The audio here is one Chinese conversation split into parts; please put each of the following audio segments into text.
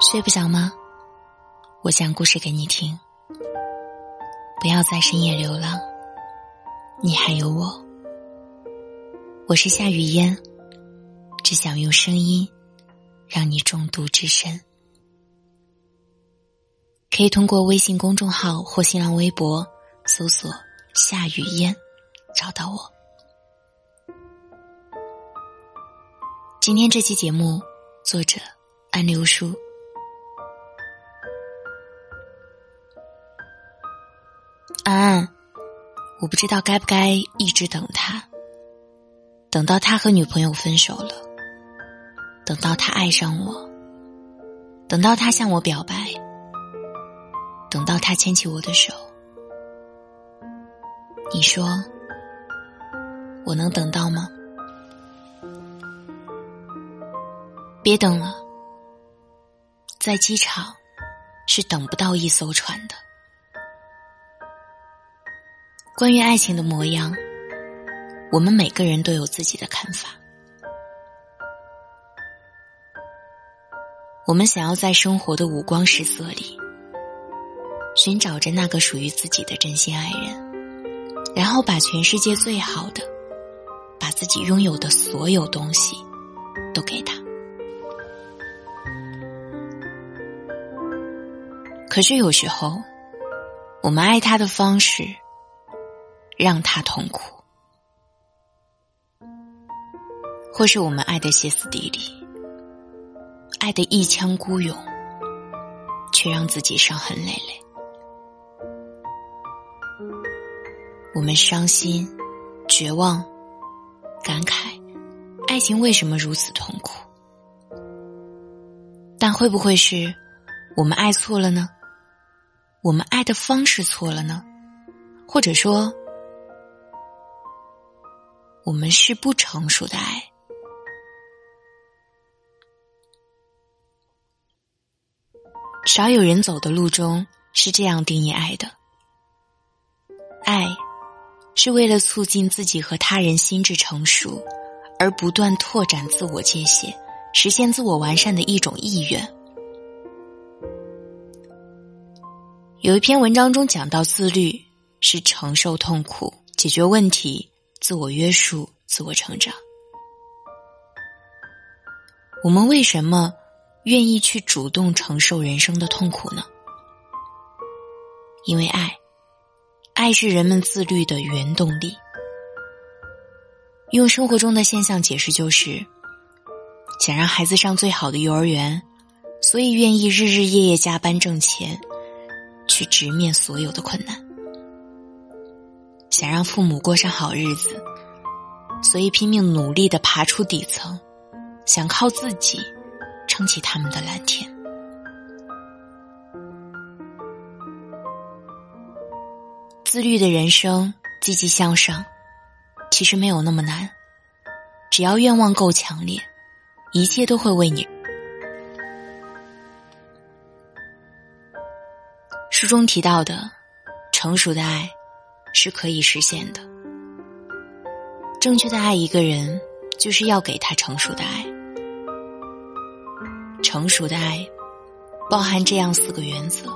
睡不着吗？我讲故事给你听。不要在深夜流浪，你还有我。我是夏雨嫣，只想用声音让你中毒至深。可以通过微信公众号或新浪微博搜索“夏雨嫣”找到我。今天这期节目，作者安流书。安安，我不知道该不该一直等他，等到他和女朋友分手了，等到他爱上我，等到他向我表白，等到他牵起我的手，你说我能等到吗？别等了，在机场是等不到一艘船的。关于爱情的模样，我们每个人都有自己的看法。我们想要在生活的五光十色里，寻找着那个属于自己的真心爱人，然后把全世界最好的，把自己拥有的所有东西，可是有时候，我们爱他的方式。让他痛苦，或是我们爱的歇斯底里，爱的一腔孤勇，却让自己伤痕累累。我们伤心、绝望、感慨，爱情为什么如此痛苦？但会不会是我们爱错了呢？我们爱的方式错了呢？或者说？我们是不成熟的爱。少有人走的路中是这样定义爱的：爱是为了促进自己和他人心智成熟，而不断拓展自我界限，实现自我完善的一种意愿。有一篇文章中讲到，自律是承受痛苦、解决问题。自我约束，自我成长。我们为什么愿意去主动承受人生的痛苦呢？因为爱，爱是人们自律的原动力。用生活中的现象解释，就是想让孩子上最好的幼儿园，所以愿意日日夜夜加班挣钱，去直面所有的困难。想让父母过上好日子，所以拼命努力的爬出底层，想靠自己撑起他们的蓝天。自律的人生，积极向上，其实没有那么难。只要愿望够强烈，一切都会为你。书中提到的成熟的爱。是可以实现的。正确的爱一个人，就是要给他成熟的爱。成熟的爱，包含这样四个原则。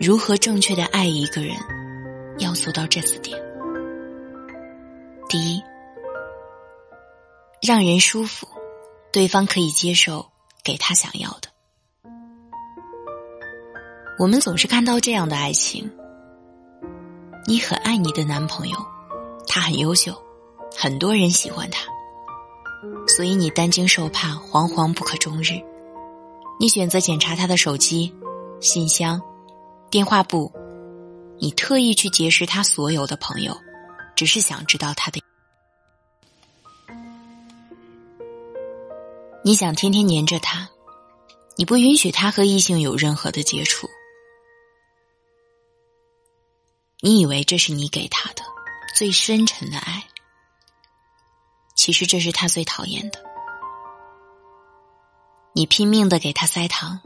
如何正确的爱一个人，要做到这四点：第一，让人舒服，对方可以接受，给他想要的。我们总是看到这样的爱情。你很爱你的男朋友，他很优秀，很多人喜欢他，所以你担惊受怕，惶惶不可终日。你选择检查他的手机、信箱、电话簿，你特意去结识他所有的朋友，只是想知道他的。你想天天黏着他，你不允许他和异性有任何的接触。你以为这是你给他的最深沉的爱，其实这是他最讨厌的。你拼命的给他塞糖，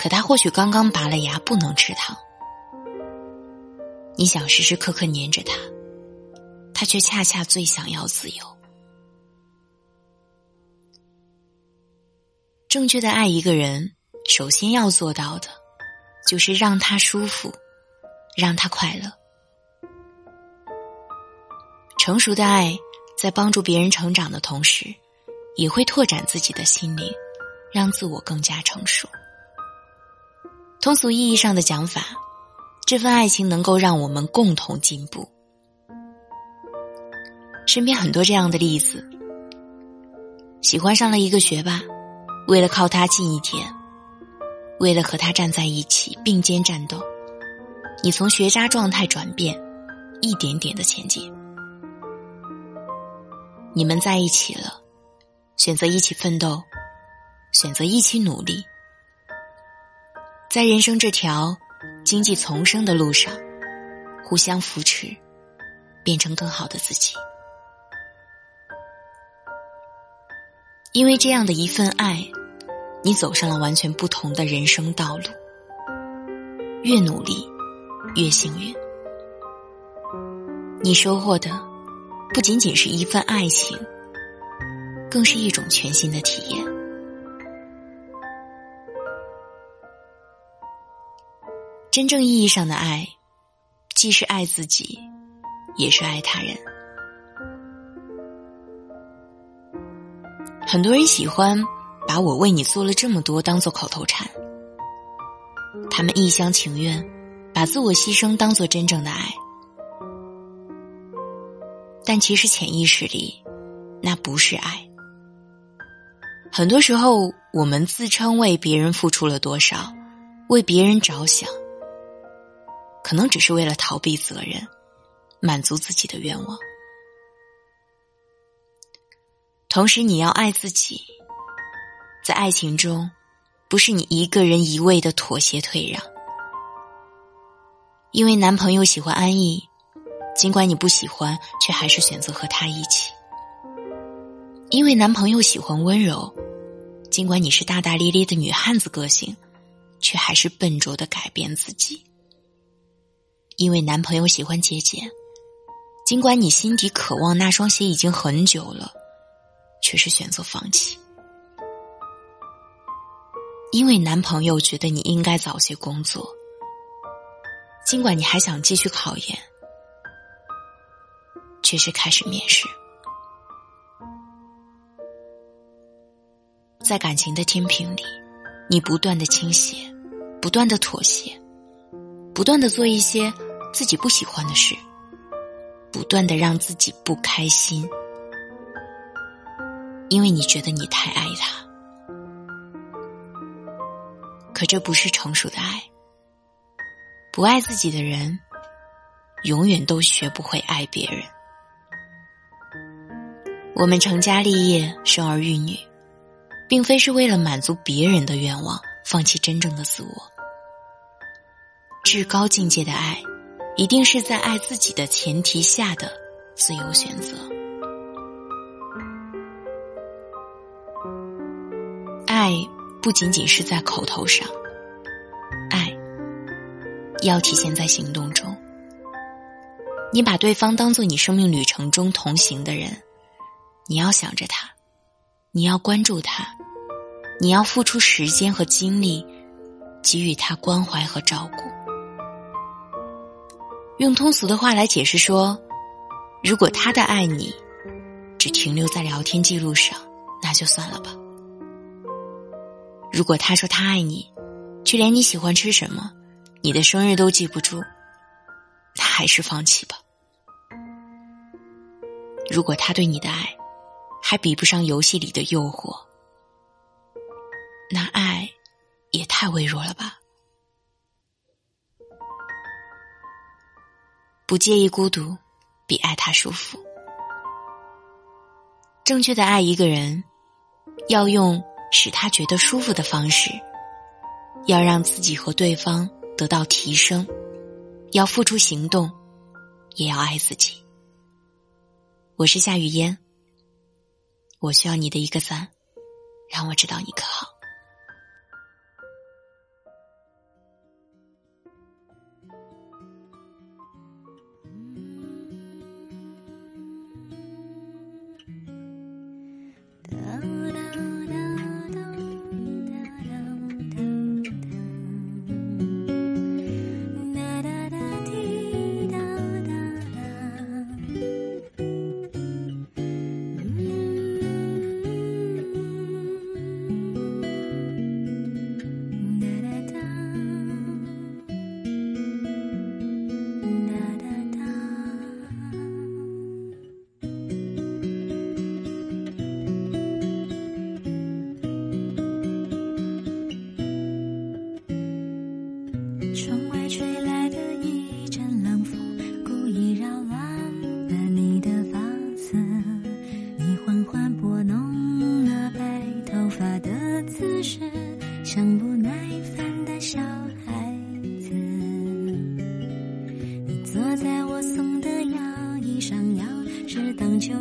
可他或许刚刚拔了牙，不能吃糖。你想时时刻刻黏着他，他却恰恰最想要自由。正确的爱一个人，首先要做到的，就是让他舒服，让他快乐。成熟的爱，在帮助别人成长的同时，也会拓展自己的心灵，让自我更加成熟。通俗意义上的讲法，这份爱情能够让我们共同进步。身边很多这样的例子：喜欢上了一个学霸，为了靠他近一点，为了和他站在一起并肩战斗，你从学渣状态转变，一点点的前进。你们在一起了，选择一起奋斗，选择一起努力，在人生这条经济丛生的路上，互相扶持，变成更好的自己。因为这样的一份爱，你走上了完全不同的人生道路。越努力，越幸运。你收获的。不仅仅是一份爱情，更是一种全新的体验。真正意义上的爱，既是爱自己，也是爱他人。很多人喜欢把我为你做了这么多当做口头禅，他们一厢情愿，把自我牺牲当做真正的爱。但其实潜意识里，那不是爱。很多时候，我们自称为别人付出了多少，为别人着想，可能只是为了逃避责任，满足自己的愿望。同时，你要爱自己，在爱情中，不是你一个人一味的妥协退让，因为男朋友喜欢安逸。尽管你不喜欢，却还是选择和他一起。因为男朋友喜欢温柔，尽管你是大大咧咧的女汉子个性，却还是笨拙的改变自己。因为男朋友喜欢节俭，尽管你心底渴望那双鞋已经很久了，却是选择放弃。因为男朋友觉得你应该早些工作，尽管你还想继续考研。却是开始面试，在感情的天平里，你不断的倾斜，不断的妥协，不断的做一些自己不喜欢的事，不断的让自己不开心，因为你觉得你太爱他。可这不是成熟的爱，不爱自己的人，永远都学不会爱别人。我们成家立业、生儿育女，并非是为了满足别人的愿望，放弃真正的自我。至高境界的爱，一定是在爱自己的前提下的自由选择。爱不仅仅是在口头上，爱要体现在行动中。你把对方当做你生命旅程中同行的人。你要想着他，你要关注他，你要付出时间和精力，给予他关怀和照顾。用通俗的话来解释说，如果他的爱你只停留在聊天记录上，那就算了吧；如果他说他爱你，却连你喜欢吃什么、你的生日都记不住，那还是放弃吧。如果他对你的爱，还比不上游戏里的诱惑，那爱也太微弱了吧？不介意孤独，比爱他舒服。正确的爱一个人，要用使他觉得舒服的方式，要让自己和对方得到提升，要付出行动，也要爱自己。我是夏雨嫣。我需要你的一个赞，让我知道你可好。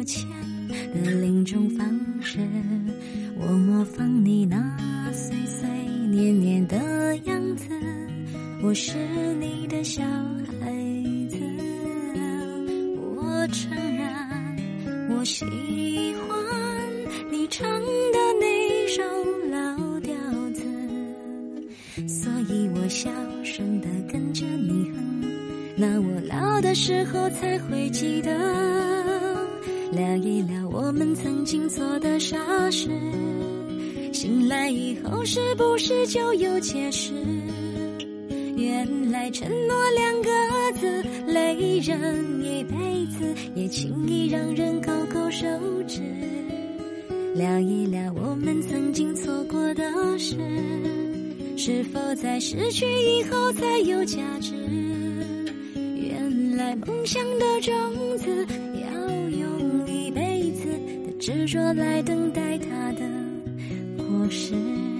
秋千的另一种方式。我模仿你那碎碎念念的样子，我是你的小孩子。我承认，我喜欢你唱的那首老调子，所以我小声的跟着你哼。那我老的时候才会记得，聊一聊我们曾经做的傻事。醒来以后是不是就有解释？原来承诺两个字累人一辈子，也轻易让人勾勾手指。聊一聊我们曾经错过的事，是否在失去以后才有价值？原来梦想的种子执着来等待它的果实。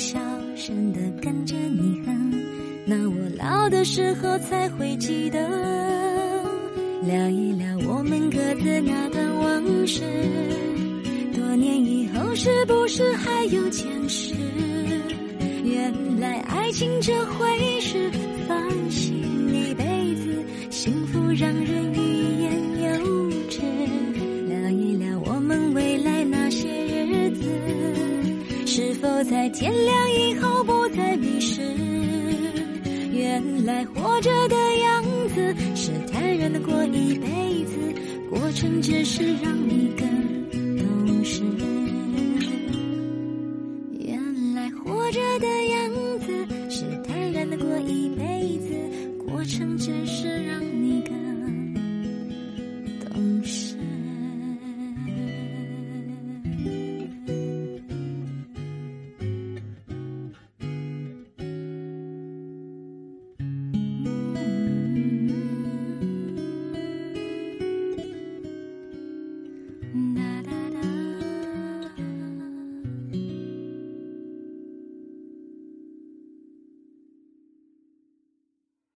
小声的跟着你哼。那我老的时候才会记得，聊一聊我们各自那段往事。多年以后，是不是还有前世？原来爱情这回事，放心一辈子，幸福让人在天亮以后不再迷失？原来活着的样子是坦然的过一辈子，过程只是让你更懂事。原来活着的样子是坦然的过一辈子，过程只是让你。